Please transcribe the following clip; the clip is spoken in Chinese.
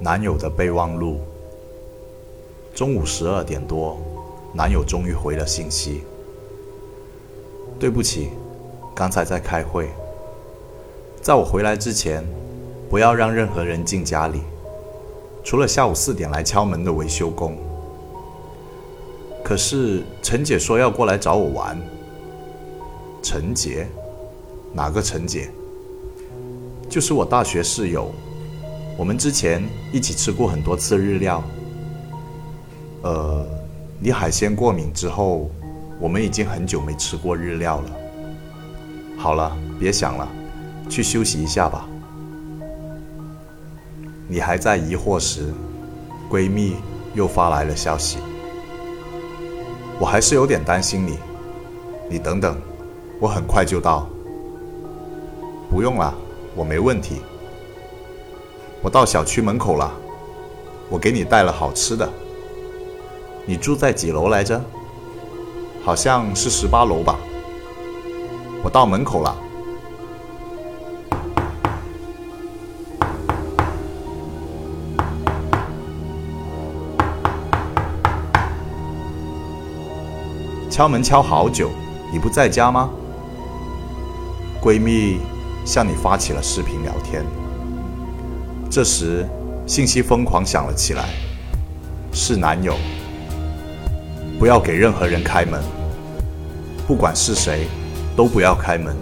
男友的备忘录。中午十二点多，男友终于回了信息。对不起，刚才在开会。在我回来之前，不要让任何人进家里，除了下午四点来敲门的维修工。可是陈姐说要过来找我玩。陈杰？哪个陈姐？就是我大学室友。我们之前一起吃过很多次日料。呃，你海鲜过敏之后，我们已经很久没吃过日料了。好了，别想了，去休息一下吧。你还在疑惑时，闺蜜又发来了消息。我还是有点担心你，你等等，我很快就到。不用了，我没问题。我到小区门口了，我给你带了好吃的。你住在几楼来着？好像是十八楼吧。我到门口了。敲门敲好久，你不在家吗？闺蜜向你发起了视频聊天。这时，信息疯狂响了起来，是男友。不要给任何人开门，不管是谁，都不要开门。